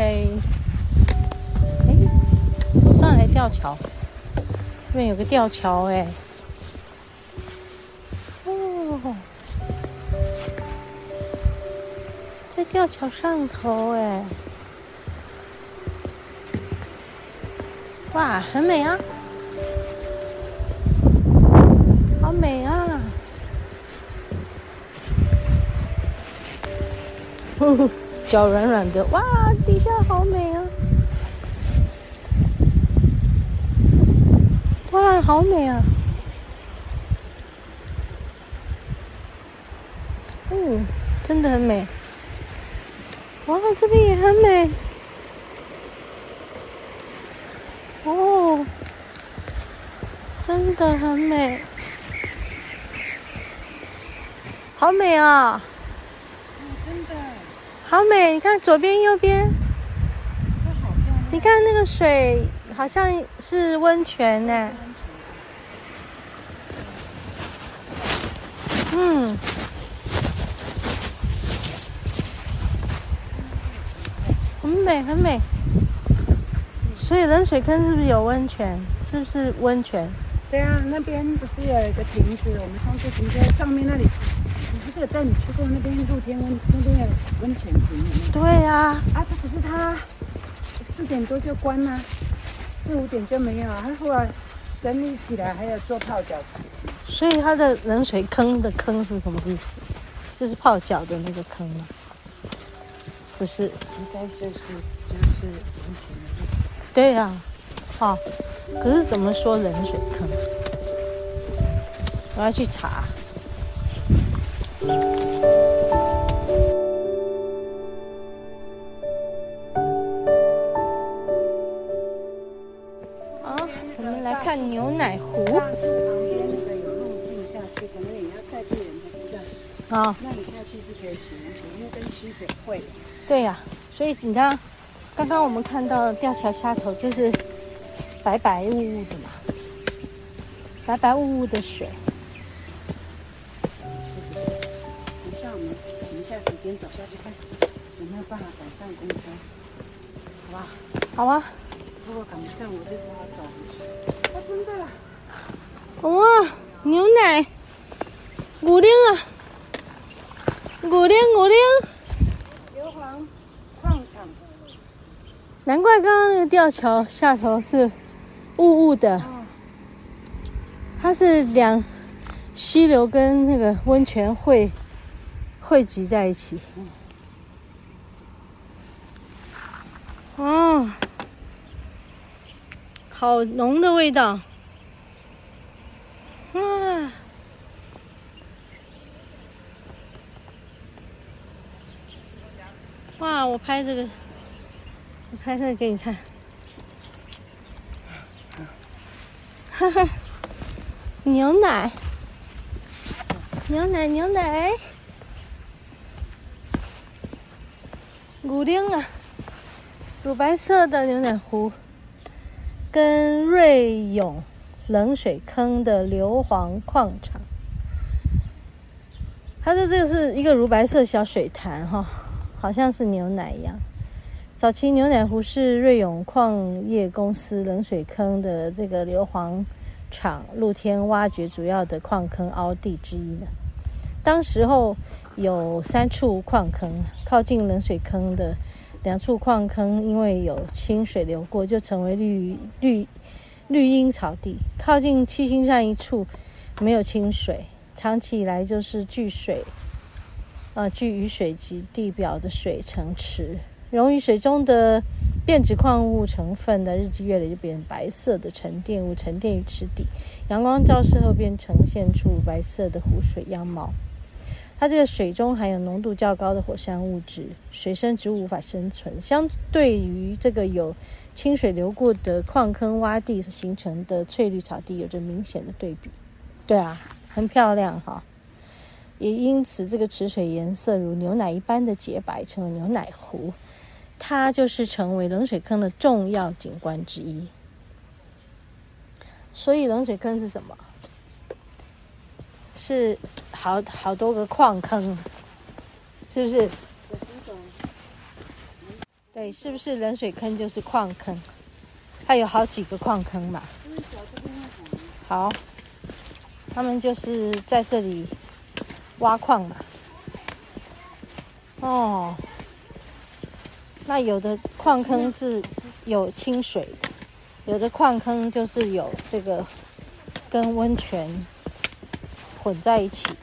OK，哎，走上来吊桥，这边有个吊桥哎。哦，在吊桥上头哎。哇，很美啊！好美啊！呵呵，脚软软的，哇，底下好美啊！哇，好美啊！嗯，真的很美。哇，这边也很美。哦，真的很美，好美啊！好美！你看左边、右边，你看那个水好像是温泉呢。嗯，很美，很美。所以冷水坑是不是有温泉？是不是温泉？对啊，那边不是有一个亭子？我们上次停在上面那里，有带你去过那边露天温那边有温泉亭吗？对呀。啊，啊，这可是他四点多就关了，四五点就没有了。他后来整理起来，还有做泡脚池。所以它的冷水坑的坑是什么意思？就是泡脚的那个坑吗？不是，应该就是就是温泉。对呀、啊，好，可是怎么说冷水坑？我要去查。好，我们来看牛奶湖。旁边那个有路径下去，可能你要再去人家知道。好，那你下去是可以行的，因为跟溪水汇。对呀、啊，所以你看。刚刚我们看到吊桥下头就是白白雾雾的嘛，白白雾雾的水。间走下去看有没有办法赶上公车，好吧？好啊。如果赶不上，我就只好走回去。啊，真的。哇，牛奶，五零啊，五零五零。硫磺矿场。难怪刚刚那个吊桥下头是雾雾的，它是两溪流跟那个温泉汇汇集在一起。哦，好浓的味道！哇，哇，我拍这个。我拍这个给你看，哈哈，牛奶，牛奶，牛奶，五零啊，乳白色的牛奶壶，跟瑞永冷水坑的硫磺矿场，他说这个是一个乳白色小水潭哈，好像是牛奶一样。早期牛奶湖是瑞永矿业公司冷水坑的这个硫磺厂露天挖掘主要的矿坑凹地之一呢。当时候有三处矿坑，靠近冷水坑的两处矿坑因为有清水流过，就成为绿绿绿荫草地；靠近七星山一处没有清水，长期以来就是聚水，呃，聚雨水及地表的水成池。溶于水中的变质矿物成分的日积月累就变成白色的沉淀物，沉淀于池底，阳光照射后便呈现出白色的湖水样貌。它这个水中含有浓度较高的火山物质，水生植物无法生存。相对于这个有清水流过的矿坑洼地形成的翠绿草地，有着明显的对比。对啊，很漂亮哈。也因此，这个池水颜色如牛奶一般的洁白，称为牛奶湖。它就是成为冷水坑的重要景观之一。所以冷水坑是什么？是好好多个矿坑，是不是？对，是不是冷水坑就是矿坑？它有好几个矿坑嘛。好，他们就是在这里挖矿嘛。哦，那有的矿坑是有清水，有的矿坑就是有这个跟温泉混在一起的。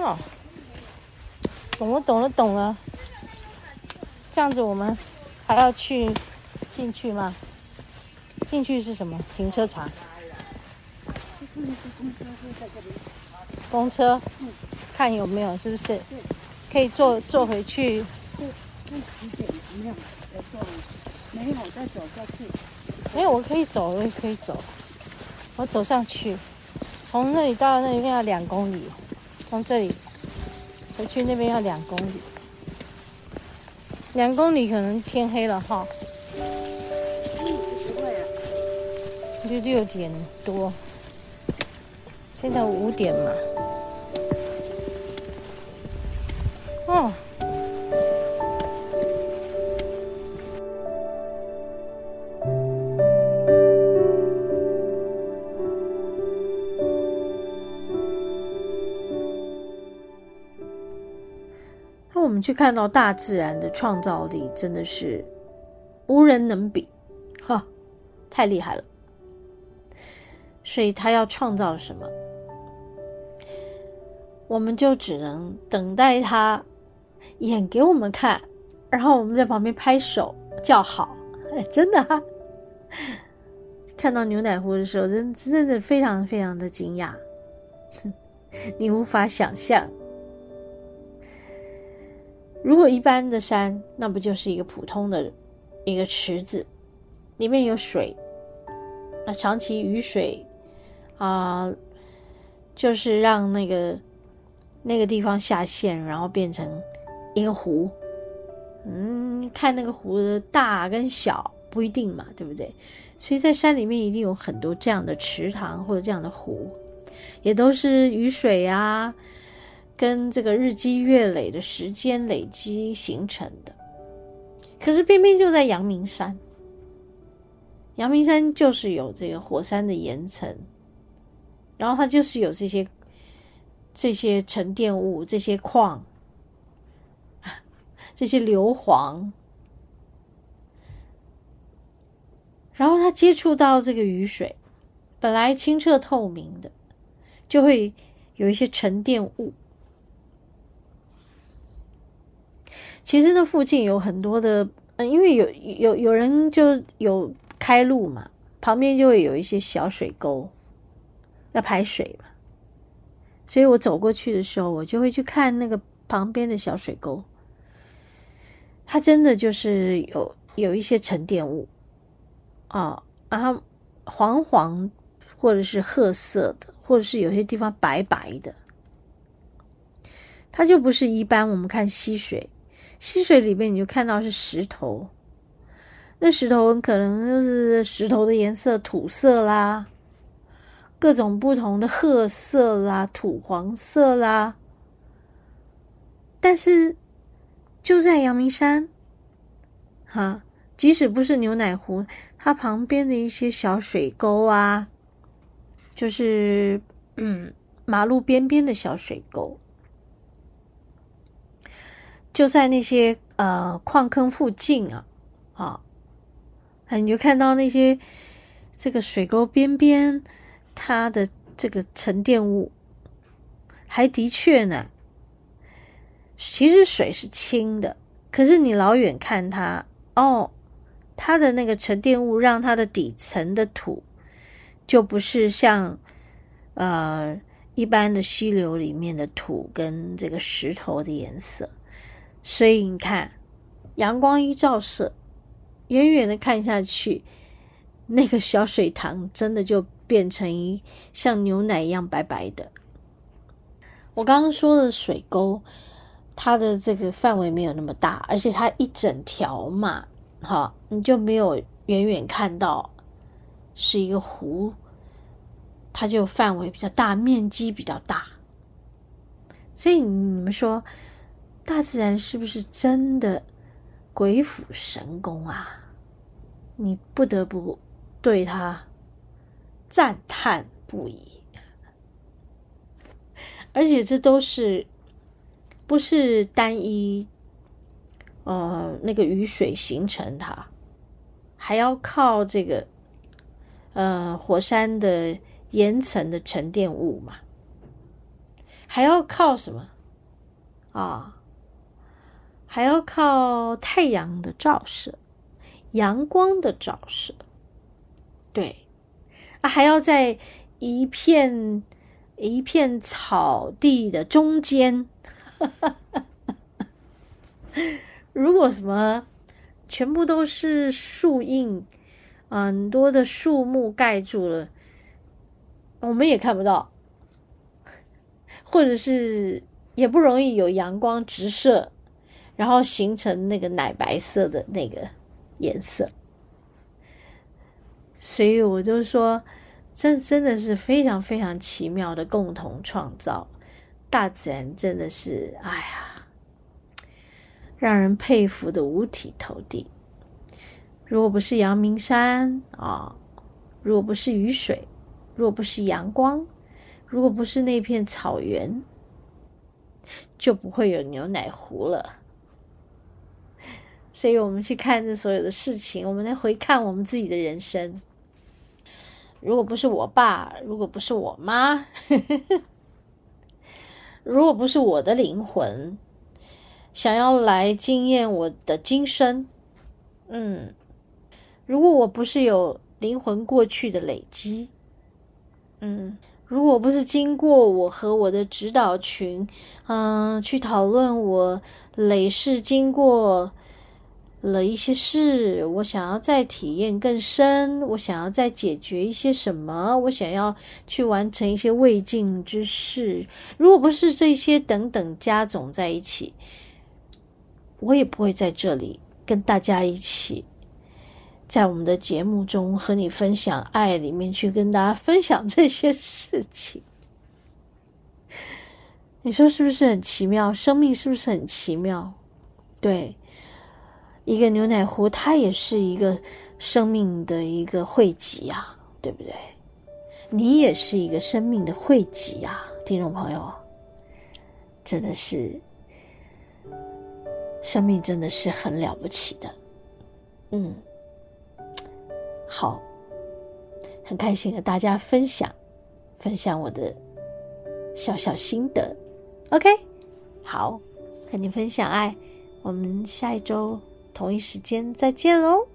哦，懂了，懂了，懂了。这样子我们还要去进去吗？进去是什么？停车场。公车，看有没有，是不是？可以坐坐回去。没有，没有，再走下去。没有，我可以走，我也可以走。我走上去，从那里到那里要两公里，从这里回去那边要两公里。两公里可能天黑了哈，就六点多，现在五点嘛。去看到大自然的创造力，真的是无人能比，哈，太厉害了。所以他要创造什么，我们就只能等待他演给我们看，然后我们在旁边拍手叫好。哎，真的哈，看到牛奶湖的时候，真真的非常非常的惊讶，你无法想象。如果一般的山，那不就是一个普通的一个池子，里面有水，那长期雨水啊、就是让那个那个地方下陷，然后变成一个湖。嗯，看那个湖的大跟小不一定嘛，对不对？所以在山里面一定有很多这样的池塘或者这样的湖，也都是雨水啊。跟这个日积月累的时间累积形成的，可是偏偏就在阳明山，阳明山就是有这个火山的岩层，然后它就是有这些这些沉淀物、这些矿、这些硫磺，然后它接触到这个雨水，本来清澈透明的，就会有一些沉淀物。其实那附近有很多的，嗯，因为有有有人就有开路嘛，旁边就会有一些小水沟，要排水嘛，所以我走过去的时候，我就会去看那个旁边的小水沟，它真的就是有有一些沉淀物。啊，然后黄黄或者是褐色的，或者是有些地方白白的，它就不是一般我们看溪水。溪水里面，你就看到是石头，那石头可能就是石头的颜色，土色啦，各种不同的褐色啦、土黄色啦。但是就在阳明山，哈，即使不是牛奶湖，它旁边的一些小水沟啊，就是嗯，马路边边的小水沟。就在那些呃矿坑附近啊，啊，你就看到那些这个水沟边边，它的这个沉淀物，还的确呢。其实水是清的，可是你老远看它，哦，它的那个沉淀物让它的底层的土就不是像呃一般的溪流里面的土跟这个石头的颜色。所以你看，阳光一照射，远远的看下去，那个小水塘真的就变成一像牛奶一样白白的。我刚刚说的水沟，它的这个范围没有那么大，而且它一整条嘛，哈，你就没有远远看到是一个湖，它就范围比较大，面积比较大。所以你们说，大自然是不是真的鬼斧神工啊？你不得不对它赞叹不已。而且这都是不是单一，呃，那个雨水形成它，还要靠这个，呃，火山的岩层的沉淀物嘛。还要靠什么啊？还要靠太阳的照射，阳光的照射。对，啊，还要在一片一片草地的中间。如果什么全部都是树荫，很多的树木盖住了，我们也看不到。或者是也不容易有阳光直射，然后形成那个奶白色的那个颜色，所以我就说，这真的是非常非常奇妙的共同创造。大自然真的是，哎呀，让人佩服的五体投地。如果不是阳明山啊，如果不是雨水，如果不是阳光。如果不是那片草原，就不会有牛奶湖了。所以，我们去看这所有的事情，我们来回看我们自己的人生。如果不是我爸，如果不是我妈，如果不是我的灵魂想要来经验我的今生，嗯，如果我不是有灵魂过去的累积，嗯。如果不是经过我和我的指导群，嗯、去讨论我累世经过了一些事，我想要再体验更深，我想要再解决一些什么，我想要去完成一些未尽之事。如果不是这些等等加总在一起，我也不会在这里跟大家一起。在我们的节目中和你分享爱里面去跟大家分享这些事情，你说是不是很奇妙？生命是不是很奇妙？对，一个牛奶壶，它也是一个生命的一个汇集啊，对不对？你也是一个生命的汇集啊，听众朋友，真的是，生命真的是很了不起的，嗯。好，很开心和大家分享，分享我的小小心得。OK，好，和你分享爱，我们下一周同一时间再见喽。